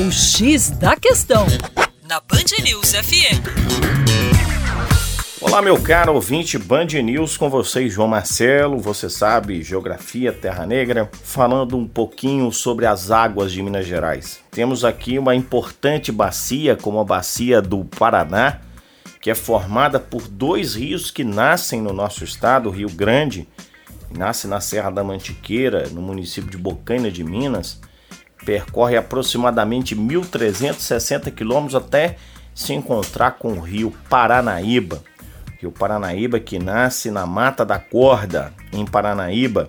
O X da Questão, na Band News FM. Olá, meu caro ouvinte Band News, com vocês, João Marcelo. Você sabe, Geografia Terra Negra, falando um pouquinho sobre as águas de Minas Gerais. Temos aqui uma importante bacia, como a Bacia do Paraná, que é formada por dois rios que nascem no nosso estado, o Rio Grande, nasce na Serra da Mantiqueira, no município de Bocaina de Minas, percorre aproximadamente 1.360 quilômetros até se encontrar com o rio Paranaíba. Rio Paranaíba que nasce na Mata da Corda, em Paranaíba,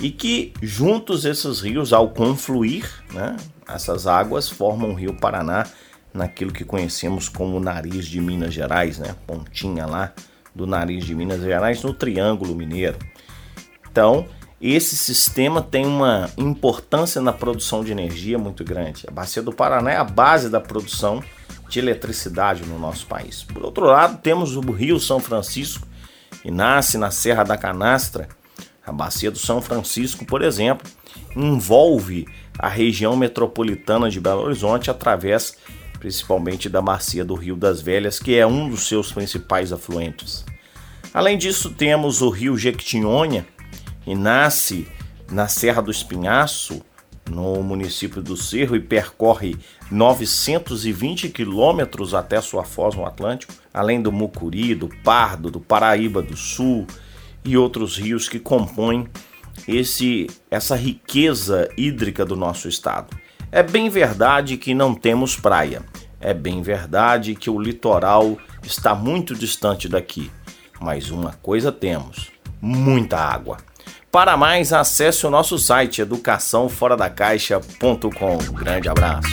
e que juntos esses rios, ao confluir, né, essas águas formam o Rio Paraná, naquilo que conhecemos como nariz de Minas Gerais, né, pontinha lá do nariz de Minas Gerais no Triângulo Mineiro. Então, esse sistema tem uma importância na produção de energia muito grande. A Bacia do Paraná é a base da produção de eletricidade no nosso país. Por outro lado, temos o Rio São Francisco, que nasce na Serra da Canastra. A Bacia do São Francisco, por exemplo, envolve a região metropolitana de Belo Horizonte através principalmente da Bacia do Rio das Velhas, que é um dos seus principais afluentes. Além disso, temos o Rio Jequitinhonha, e nasce na Serra do Espinhaço, no município do Cerro, e percorre 920 quilômetros até sua foz no Atlântico, além do Mucuri, do Pardo, do Paraíba do Sul e outros rios que compõem esse essa riqueza hídrica do nosso estado. É bem verdade que não temos praia. É bem verdade que o litoral está muito distante daqui. Mas uma coisa temos: muita água. Para mais, acesse o nosso site educaçãoforadacaixa.com. Grande abraço.